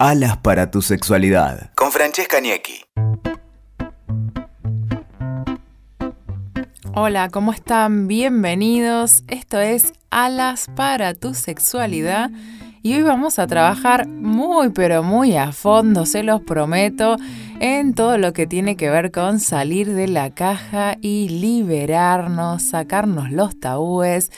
Alas para tu sexualidad. Con Francesca Niecki. Hola, ¿cómo están? Bienvenidos. Esto es Alas para tu sexualidad. Y hoy vamos a trabajar muy pero muy a fondo, se los prometo, en todo lo que tiene que ver con salir de la caja y liberarnos, sacarnos los tabúes.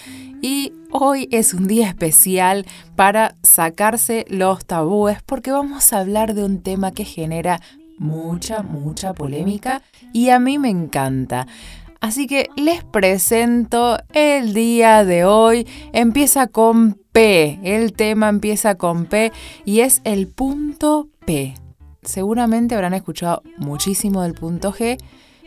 Y hoy es un día especial para sacarse los tabúes porque vamos a hablar de un tema que genera mucha, mucha polémica y a mí me encanta. Así que les presento el día de hoy. Empieza con P. El tema empieza con P y es el punto P. Seguramente habrán escuchado muchísimo del punto G,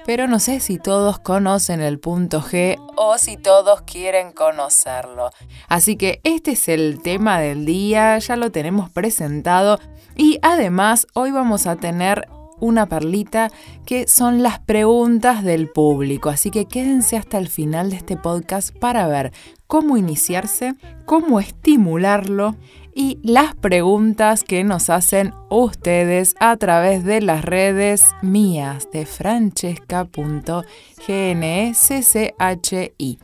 pero no sé si todos conocen el punto G o si todos quieren conocerlo. Así que este es el tema del día, ya lo tenemos presentado y además hoy vamos a tener una perlita que son las preguntas del público. Así que quédense hasta el final de este podcast para ver cómo iniciarse, cómo estimularlo y las preguntas que nos hacen ustedes a través de las redes mías de francesca.gnschi.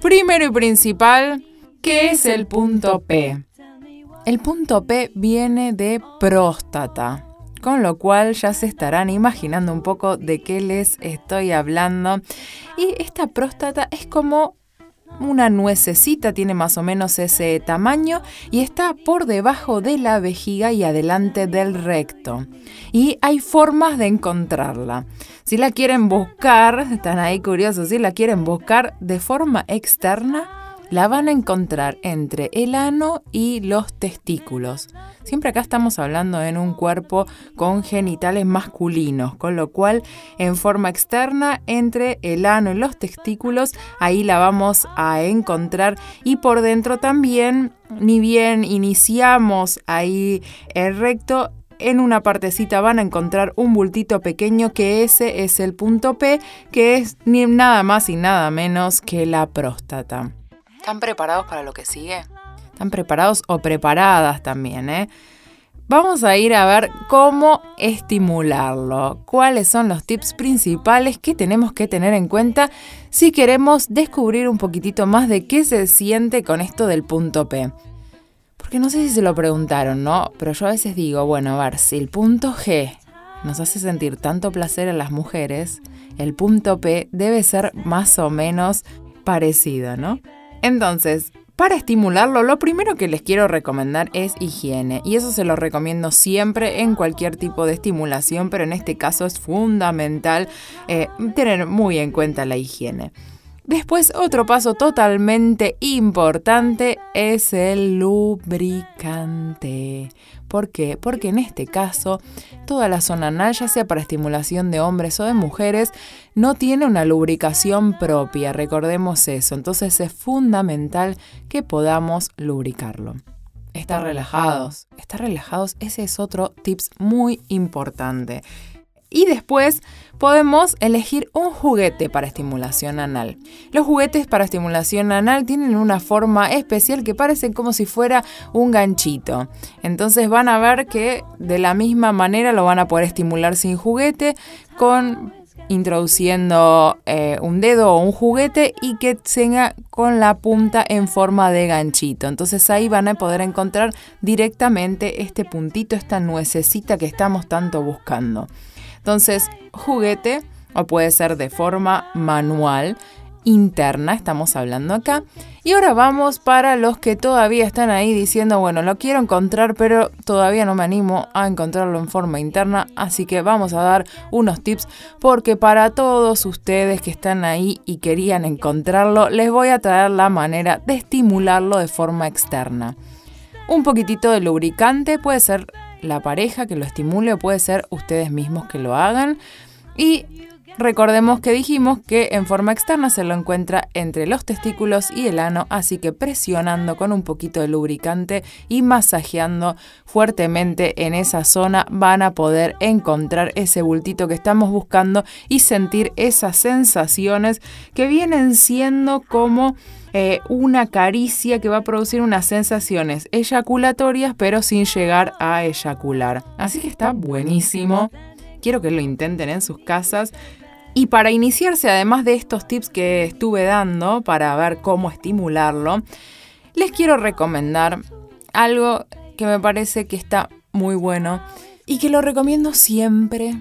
Primero y principal, ¿qué es el punto P? El punto P viene de próstata con lo cual ya se estarán imaginando un poco de qué les estoy hablando. Y esta próstata es como una nuececita, tiene más o menos ese tamaño y está por debajo de la vejiga y adelante del recto. Y hay formas de encontrarla. Si la quieren buscar, están ahí curiosos, si la quieren buscar de forma externa, la van a encontrar entre el ano y los testículos. Siempre acá estamos hablando en un cuerpo con genitales masculinos, con lo cual en forma externa entre el ano y los testículos, ahí la vamos a encontrar y por dentro también, ni bien iniciamos ahí el recto, en una partecita van a encontrar un bultito pequeño que ese es el punto P, que es nada más y nada menos que la próstata. ¿Están preparados para lo que sigue? ¿Están preparados o preparadas también, eh? Vamos a ir a ver cómo estimularlo, cuáles son los tips principales que tenemos que tener en cuenta si queremos descubrir un poquitito más de qué se siente con esto del punto P. Porque no sé si se lo preguntaron, ¿no? Pero yo a veces digo, bueno, a ver, si el punto G nos hace sentir tanto placer a las mujeres, el punto P debe ser más o menos parecido, ¿no? Entonces, para estimularlo, lo primero que les quiero recomendar es higiene. Y eso se lo recomiendo siempre en cualquier tipo de estimulación, pero en este caso es fundamental eh, tener muy en cuenta la higiene. Después, otro paso totalmente importante es el lubricante. ¿Por qué? Porque en este caso, toda la zona anal, ya sea para estimulación de hombres o de mujeres, no tiene una lubricación propia, recordemos eso. Entonces es fundamental que podamos lubricarlo. Estar relajados. Estar relajados, ese es otro tips muy importante. Y después podemos elegir un juguete para estimulación anal. Los juguetes para estimulación anal tienen una forma especial que parecen como si fuera un ganchito. Entonces van a ver que de la misma manera lo van a poder estimular sin juguete con introduciendo eh, un dedo o un juguete y que tenga con la punta en forma de ganchito. Entonces ahí van a poder encontrar directamente este puntito, esta nuececita que estamos tanto buscando. Entonces, juguete o puede ser de forma manual, interna, estamos hablando acá. Y ahora vamos para los que todavía están ahí diciendo, bueno, lo quiero encontrar, pero todavía no me animo a encontrarlo en forma interna, así que vamos a dar unos tips porque para todos ustedes que están ahí y querían encontrarlo, les voy a traer la manera de estimularlo de forma externa. Un poquitito de lubricante puede ser la pareja que lo estimule o puede ser ustedes mismos que lo hagan. Y recordemos que dijimos que en forma externa se lo encuentra entre los testículos y el ano, así que presionando con un poquito de lubricante y masajeando fuertemente en esa zona van a poder encontrar ese bultito que estamos buscando y sentir esas sensaciones que vienen siendo como eh, una caricia que va a producir unas sensaciones eyaculatorias, pero sin llegar a eyacular. Así que está buenísimo. Quiero que lo intenten en sus casas. Y para iniciarse, además de estos tips que estuve dando para ver cómo estimularlo, les quiero recomendar algo que me parece que está muy bueno y que lo recomiendo siempre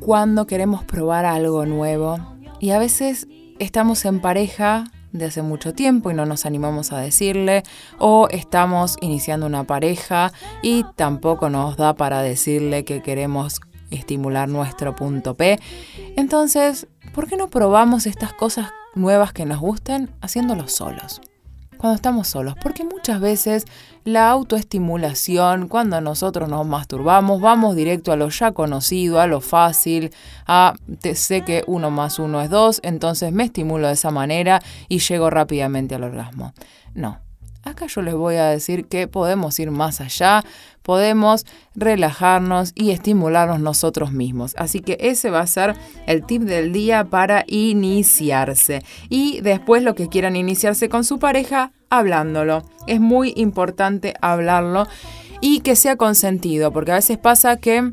cuando queremos probar algo nuevo. Y a veces estamos en pareja de hace mucho tiempo y no nos animamos a decirle, o estamos iniciando una pareja y tampoco nos da para decirle que queremos estimular nuestro punto P. Entonces, ¿por qué no probamos estas cosas nuevas que nos gustan haciéndolo solos? Cuando estamos solos, porque muchas veces la autoestimulación, cuando nosotros nos masturbamos, vamos directo a lo ya conocido, a lo fácil, a sé que uno más uno es dos, entonces me estimulo de esa manera y llego rápidamente al orgasmo. No, Acá yo les voy a decir que podemos ir más allá, podemos relajarnos y estimularnos nosotros mismos. Así que ese va a ser el tip del día para iniciarse. Y después lo que quieran iniciarse con su pareja, hablándolo. Es muy importante hablarlo y que sea consentido, porque a veces pasa que...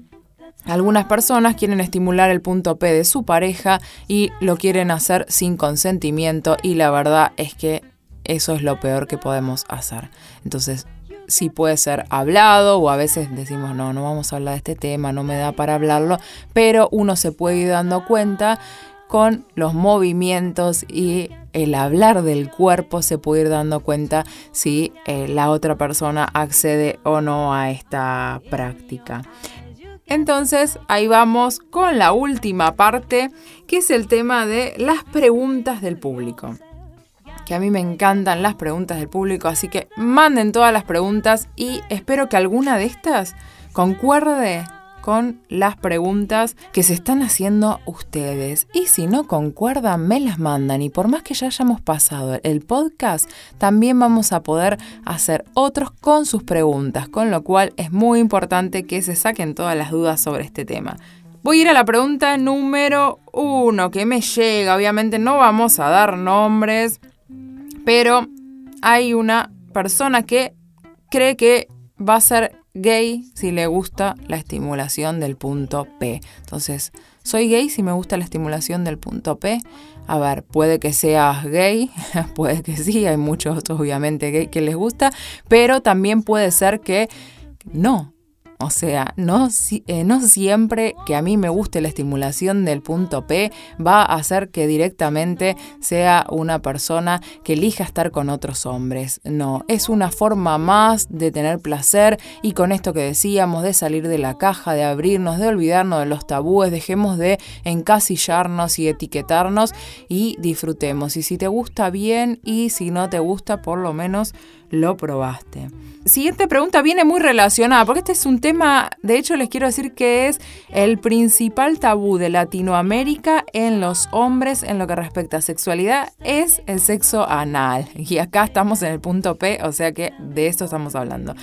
Algunas personas quieren estimular el punto P de su pareja y lo quieren hacer sin consentimiento y la verdad es que eso es lo peor que podemos hacer. Entonces, sí puede ser hablado o a veces decimos, no, no vamos a hablar de este tema, no me da para hablarlo, pero uno se puede ir dando cuenta con los movimientos y el hablar del cuerpo se puede ir dando cuenta si eh, la otra persona accede o no a esta práctica. Entonces ahí vamos con la última parte, que es el tema de las preguntas del público que a mí me encantan las preguntas del público, así que manden todas las preguntas y espero que alguna de estas concuerde con las preguntas que se están haciendo ustedes. Y si no concuerdan, me las mandan. Y por más que ya hayamos pasado el podcast, también vamos a poder hacer otros con sus preguntas. Con lo cual es muy importante que se saquen todas las dudas sobre este tema. Voy a ir a la pregunta número uno que me llega. Obviamente no vamos a dar nombres pero hay una persona que cree que va a ser gay si le gusta la estimulación del punto P. Entonces, soy gay si me gusta la estimulación del punto P. A ver, puede que seas gay, puede que sí, hay muchos obviamente gay que les gusta, pero también puede ser que no, o sea, no, eh, no siempre que a mí me guste la estimulación del punto P va a hacer que directamente sea una persona que elija estar con otros hombres. No, es una forma más de tener placer y con esto que decíamos de salir de la caja, de abrirnos, de olvidarnos de los tabúes, dejemos de encasillarnos y etiquetarnos y disfrutemos. Y si te gusta bien y si no te gusta, por lo menos lo probaste. Siguiente pregunta viene muy relacionada, porque este es un tema, de hecho les quiero decir que es el principal tabú de Latinoamérica en los hombres en lo que respecta a sexualidad, es el sexo anal. Y acá estamos en el punto P, o sea que de esto estamos hablando.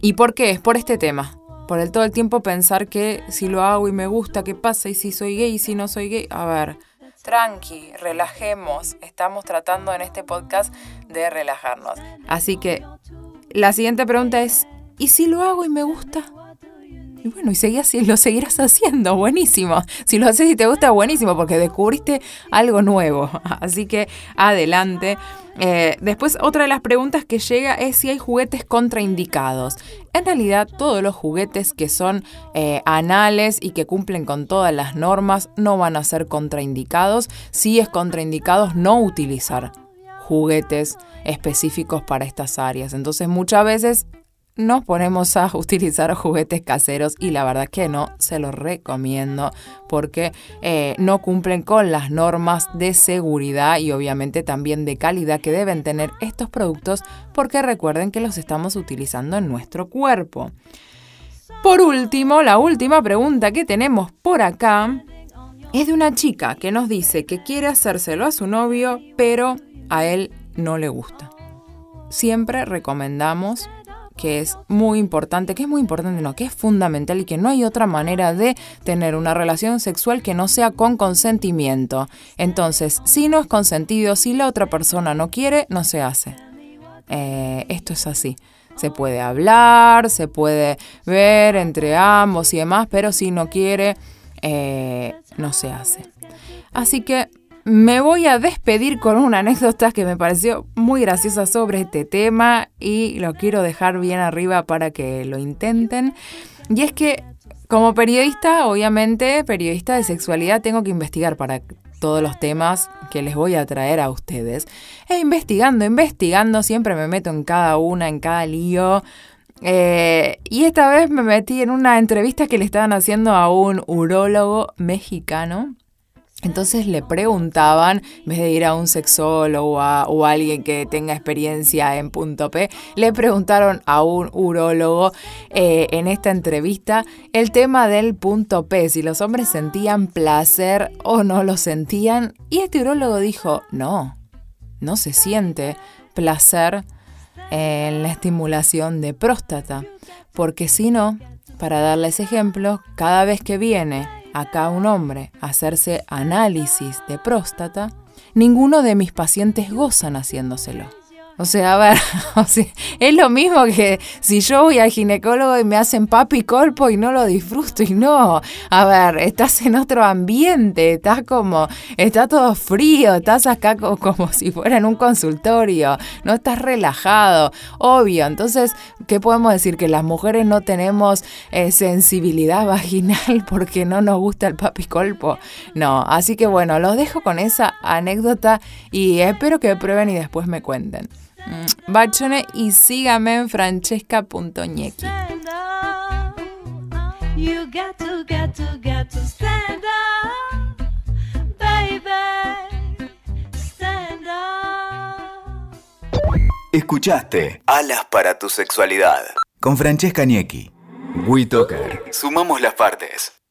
¿Y por qué? Es por este tema. Por el todo el tiempo pensar que si lo hago y me gusta, ¿qué pasa? Y si soy gay y si no soy gay, a ver tranqui, relajemos. Estamos tratando en este podcast de relajarnos. Así que la siguiente pregunta es, ¿y si lo hago y me gusta? Y bueno, y seguías, lo seguirás haciendo, buenísimo. Si lo haces y te gusta, buenísimo, porque descubriste algo nuevo. Así que adelante. Eh, después, otra de las preguntas que llega es si hay juguetes contraindicados. En realidad, todos los juguetes que son eh, anales y que cumplen con todas las normas no van a ser contraindicados. Si es contraindicados no utilizar juguetes específicos para estas áreas. Entonces muchas veces nos ponemos a utilizar juguetes caseros y la verdad que no se los recomiendo porque eh, no cumplen con las normas de seguridad y obviamente también de calidad que deben tener estos productos porque recuerden que los estamos utilizando en nuestro cuerpo. Por último, la última pregunta que tenemos por acá es de una chica que nos dice que quiere hacérselo a su novio pero a él no le gusta. Siempre recomendamos que es muy importante, que es muy importante, no, que es fundamental y que no hay otra manera de tener una relación sexual que no sea con consentimiento. Entonces, si no es consentido, si la otra persona no quiere, no se hace. Eh, esto es así. Se puede hablar, se puede ver entre ambos y demás, pero si no quiere, eh, no se hace. Así que me voy a despedir con una anécdota que me pareció muy graciosa sobre este tema y lo quiero dejar bien arriba para que lo intenten. Y es que como periodista, obviamente, periodista de sexualidad, tengo que investigar para todos los temas que les voy a traer a ustedes. E investigando, investigando, siempre me meto en cada una, en cada lío. Eh, y esta vez me metí en una entrevista que le estaban haciendo a un urólogo mexicano entonces le preguntaban, en vez de ir a un sexólogo o a alguien que tenga experiencia en punto P, le preguntaron a un urólogo eh, en esta entrevista el tema del punto P, si los hombres sentían placer o no lo sentían. Y este urólogo dijo, no, no se siente placer en la estimulación de próstata, porque si no, para darles ejemplo, cada vez que viene acá un hombre hacerse análisis de próstata, ninguno de mis pacientes gozan haciéndoselo. O sea, a ver, es lo mismo que si yo voy al ginecólogo y me hacen papi colpo y no lo disfruto y no. A ver, estás en otro ambiente, estás como, está todo frío, estás acá como, si fuera en un consultorio, no estás relajado, obvio. Entonces, ¿qué podemos decir? Que las mujeres no tenemos eh, sensibilidad vaginal porque no nos gusta el papi colpo. No, así que bueno, los dejo con esa anécdota y espero que prueben y después me cuenten. Bachone y sígame en francesca.ñequi. Escuchaste Alas para tu sexualidad con Francesca Niecki. WeToker. Sumamos las partes.